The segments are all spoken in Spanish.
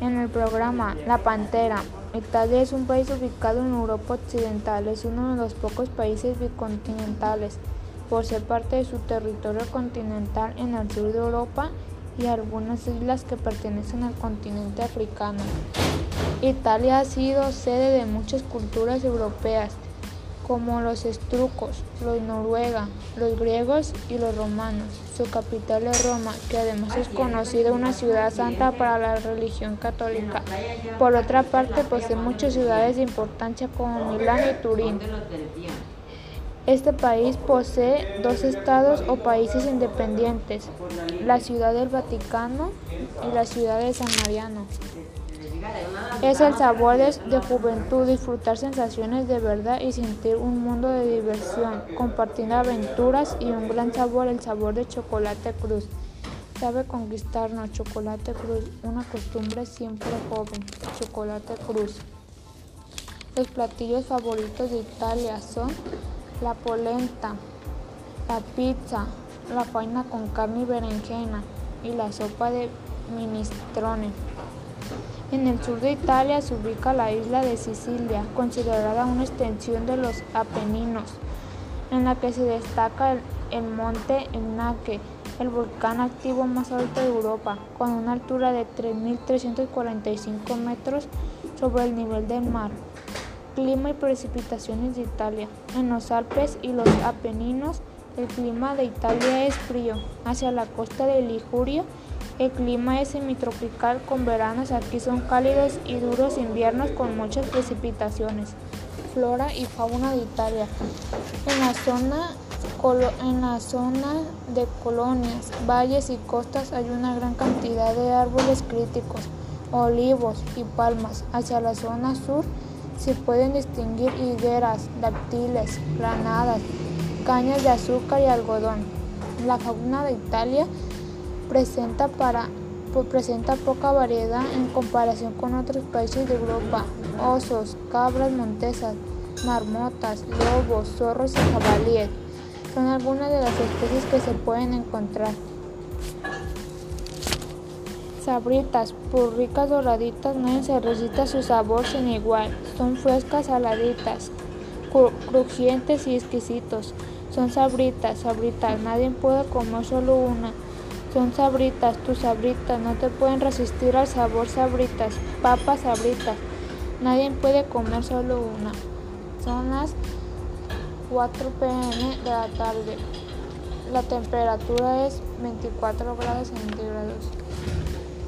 En el programa La Pantera, Italia es un país ubicado en Europa Occidental, es uno de los pocos países bicontinentales, por ser parte de su territorio continental en el sur de Europa y algunas islas que pertenecen al continente africano. Italia ha sido sede de muchas culturas europeas, como los estrucos, los noruega, los griegos y los romanos. Su capital es Roma, que además es conocida una ciudad santa para la religión católica. Por otra parte, posee muchas ciudades de importancia como Milán y Turín. Este país posee dos estados o países independientes, la Ciudad del Vaticano y la Ciudad de San Mariano. Es el sabor de, juventud, disfrutar sensaciones de verdad y sentir un mundo de diversión, compartiendo aventuras y un gran sabor, el sabor de chocolate cruz. Sabe conquistarnos, chocolate cruz, una costumbre siempre joven, chocolate cruz. Los platillos favoritos de Italia son la polenta, la pizza, la faina con carne y berenjena y la sopa de minestrone. En el sur de Italia se ubica la isla de Sicilia, considerada una extensión de los Apeninos, en la que se destaca el, monte Etnaque, el volcán activo más alto de Europa, con una altura de 3.345 metros sobre el nivel del mar. Clima y precipitaciones de Italia. En los Alpes y los Apeninos, el clima de Italia es frío. Hacia la costa de Liguria, el clima es semitropical con veranos aquí son cálidos y duros inviernos con muchas precipitaciones. Flora y fauna de Italia. En la zona, en la zona de colonias, valles y costas hay una gran cantidad de árboles críticos, olivos y palmas. Hacia la zona sur se pueden distinguir higueras, dáctiles, granadas, cañas de azúcar y algodón. La fauna de Italia presenta, para, presenta poca variedad en comparación con otros países de Europa. Osos, cabras montesas, marmotas, lobos, zorros y jabalíes son algunas de las especies que se pueden encontrar. Sabritas, por ricas doraditas, no se su sabor sin igual. Son frescas, saladitas, crujientes y exquisitos. Son sabritas, sabritas, nadie puede comer solo una. Son sabritas, tus sabritas, no te pueden resistir al sabor sabritas, papas sabritas. Nadie puede comer solo una. Son las 4 pm de la tarde. La temperatura es 24 grados centígrados.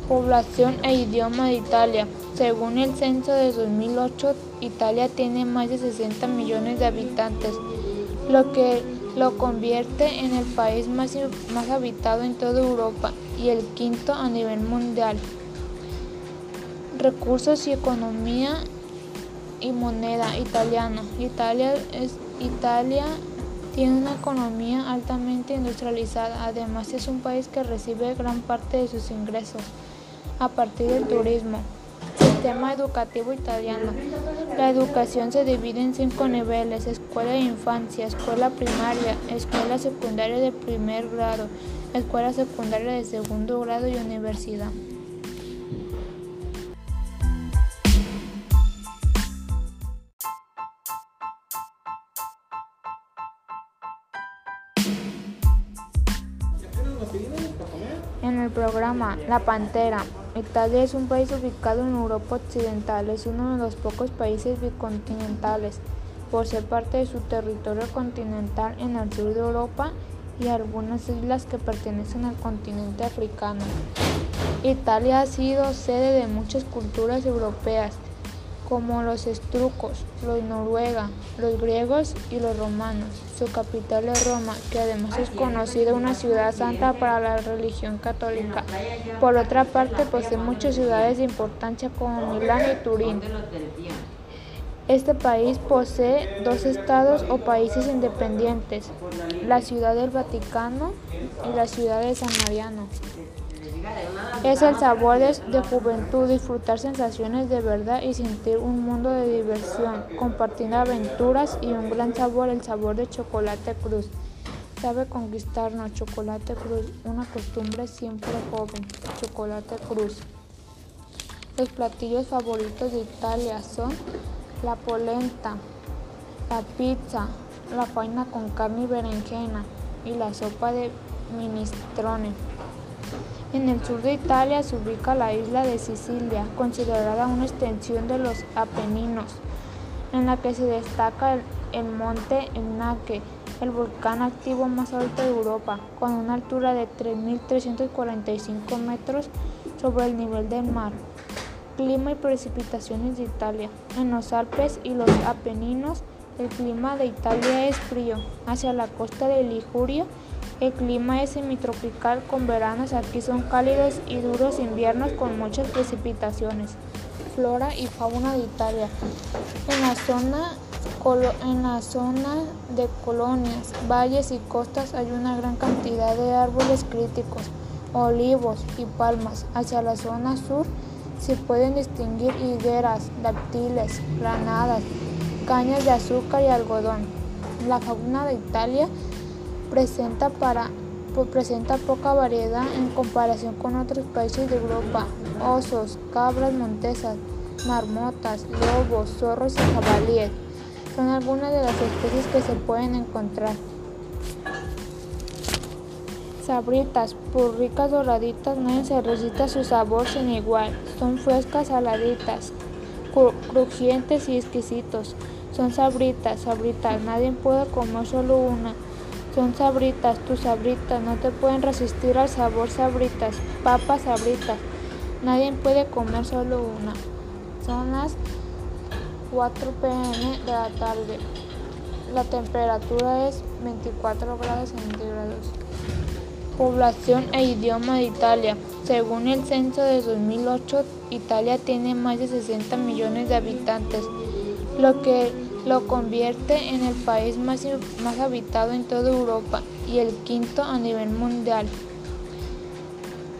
Población e idioma de Italia. Según el censo de 2008, Italia tiene más de 60 millones de habitantes, lo que lo convierte en el país más, más habitado en toda Europa y el quinto a nivel mundial. Recursos y economía y moneda italiana. Italia, es, Italia tiene una economía altamente industrializada, además es un país que recibe gran parte de sus ingresos a partir del turismo. Sistema educativo italiano. La educación se divide en cinco niveles, escuela de infancia, escuela primaria, escuela secundaria de primer grado, escuela secundaria de segundo grado y universidad. En el programa La Pantera, Italia es un país ubicado en Europa Occidental, es uno de los pocos países bicontinentales, por ser parte de su territorio continental en el sur de Europa y algunas islas que pertenecen al continente africano. Italia ha sido sede de muchas culturas europeas, como los estrucos, los noruega, los griegos y los romanos. Su capital es Roma, que además es conocida una ciudad santa para la religión católica. Por otra parte, posee muchas ciudades de importancia como Milán y Turín. Este país posee dos estados o países independientes, la Ciudad del Vaticano y la Ciudad de San Mariano. Es el sabor de, juventud, disfrutar sensaciones de verdad y sentir un mundo de diversión, compartiendo aventuras y un gran sabor, el sabor de chocolate cruz. Sabe conquistarnos, chocolate cruz, una costumbre siempre joven, chocolate cruz. Los platillos favoritos de Italia son la polenta, la pizza, la faina con carne y berenjena y la sopa de minestrone. En el sur de Italia se ubica la isla de Sicilia, considerada una extensión de los Apeninos, en la que se destaca el, monte Etnaque, el volcán activo más alto de Europa, con una altura de 3.345 metros sobre el nivel del mar. Clima y precipitaciones de Italia. En los Alpes y los Apeninos, el clima de Italia es frío. Hacia la costa de Liguria, el clima es semitropical con veranos aquí son cálidos y duros inviernos con muchas precipitaciones. Flora y fauna de Italia. En la zona en la zona de colonias, valles y costas hay una gran cantidad de árboles críticos, olivos y palmas. Hacia la zona sur se pueden distinguir higueras, dáctiles, granadas, cañas de azúcar y algodón. La fauna de Italia presenta, para, presenta poca variedad en comparación con otros países de Europa. Osos, cabras montesas, marmotas, lobos, zorros y jabalíes son algunas de las especies que se pueden encontrar. Sabritas, por ricas doraditas, no se resiste su sabor sin igual. Son frescas, saladitas, crujientes y exquisitos. Son sabritas, sabritas, nadie puede comer solo una. Son sabritas, tus sabritas, no te pueden resistir al sabor sabritas, papas sabritas. Nadie puede comer solo una. Son las 4 pm de la tarde. La temperatura es 24 grados centígrados. Población e idioma de Italia. Según el censo de 2008, Italia tiene más de 60 millones de habitantes, lo que lo convierte en el país más, más habitado en toda Europa y el quinto a nivel mundial.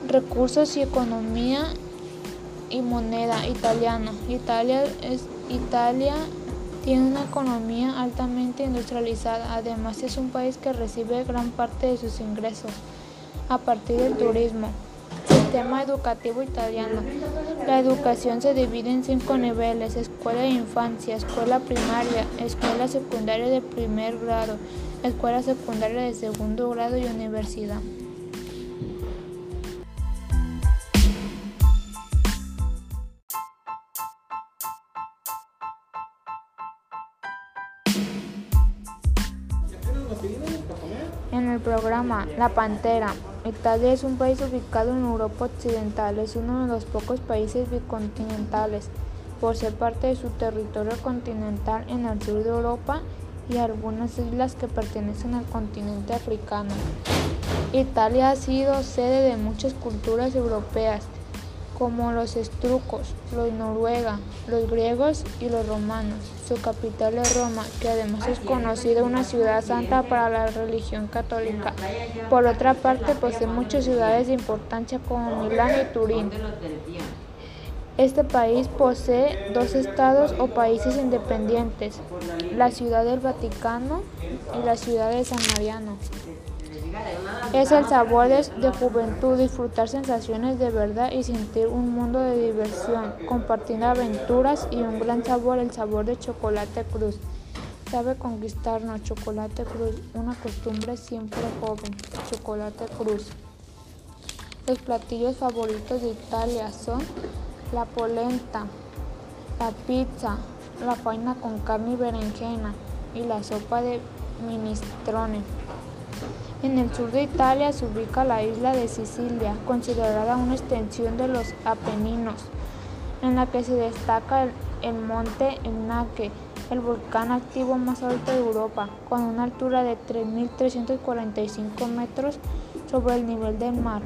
Recursos y economía y moneda italiana. Italia es Italia tiene una economía altamente industrializada, además es un país que recibe gran parte de sus ingresos a partir del turismo. Sistema educativo italiano. La educación se divide en cinco niveles, escuela de infancia, escuela primaria, escuela secundaria de primer grado, escuela secundaria de segundo grado y universidad. En el programa La Pantera, Italia es un país ubicado en Europa Occidental, es uno de los pocos países bicontinentales por ser parte de su territorio continental en el sur de Europa y algunas islas que pertenecen al continente africano. Italia ha sido sede de muchas culturas europeas, como los estrucos, los noruega, los griegos y los romanos. Su capital es Roma, que además es conocida una ciudad santa para la religión católica. Por otra parte, posee muchas ciudades de importancia como Milán y Turín. Este país posee dos estados o países independientes, la ciudad del Vaticano y la ciudad de San Mariano. Es el sabor de, juventud, disfrutar sensaciones de verdad y sentir un mundo de diversión, compartiendo aventuras y un gran sabor, el sabor de chocolate cruz. Sabe conquistarnos, chocolate cruz, una costumbre siempre joven, chocolate cruz. Los platillos favoritos de Italia son la polenta, la pizza, la faina con carne y berenjena y la sopa de minestrone. En el sur de Italia se ubica la isla de Sicilia, considerada una extensión de los Apeninos, en la que se destaca el, monte Etnaque, el volcán activo más alto de Europa, con una altura de 3.345 metros sobre el nivel del mar.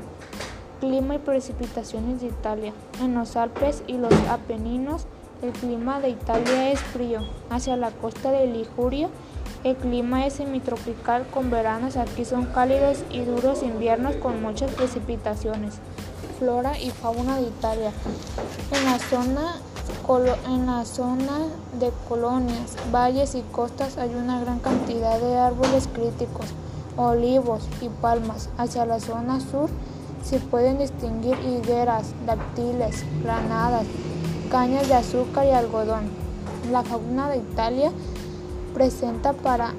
Clima y precipitaciones de Italia. En los Alpes y los Apeninos, el clima de Italia es frío. Hacia la costa de Liguria, el clima es semitropical con veranos aquí son cálidos y duros inviernos con muchas precipitaciones. Flora y fauna de Italia. En la zona en la zona de colonias, valles y costas hay una gran cantidad de árboles críticos, olivos y palmas. Hacia la zona sur Se pueden distinguir higueras, dátiles, granadas, cañas de azúcar y algodón. La fauna de Italia presenta, para,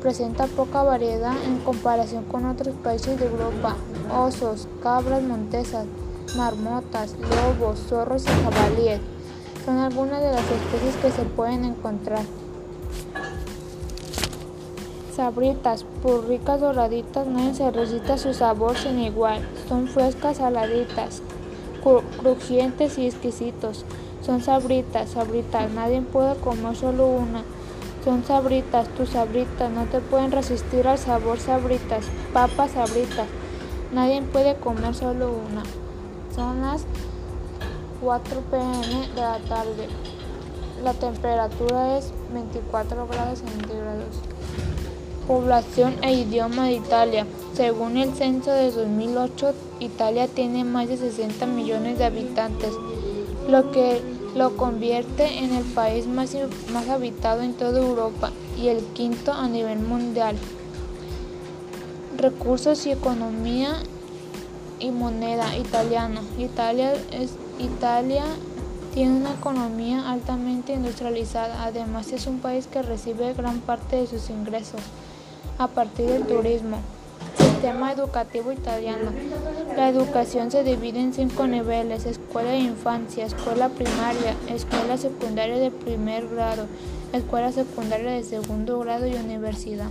presenta poca variedad en comparación con otros países de Europa. Osos, cabras montesas, marmotas, lobos, zorros y jabalíes son algunas de las especies que se pueden encontrar. Sabritas, por ricas doraditas, no se resiste su sabor sin igual. Son frescas, saladitas, crujientes y exquisitos. Son sabritas, sabritas, nadie puede comer solo una. Son sabritas, tus sabritas, no te pueden resistir al sabor sabritas. Papas sabritas, nadie puede comer solo una. Son las 4 pm de la tarde. La temperatura es 24 grados centígrados. Población e idioma de Italia. Según el censo de 2008, Italia tiene más de 60 millones de habitantes, lo que lo convierte en el país más, más habitado en toda Europa y el quinto a nivel mundial. Recursos y economía y moneda italiana. Italia es Italia tiene una economía altamente industrializada, además es un país que recibe gran parte de sus ingresos a partir del turismo. Sistema educativo italiano. La educación se divide en cinco niveles, escuela de infancia, escuela primaria, escuela secundaria de primer grado, escuela secundaria de segundo grado y universidad.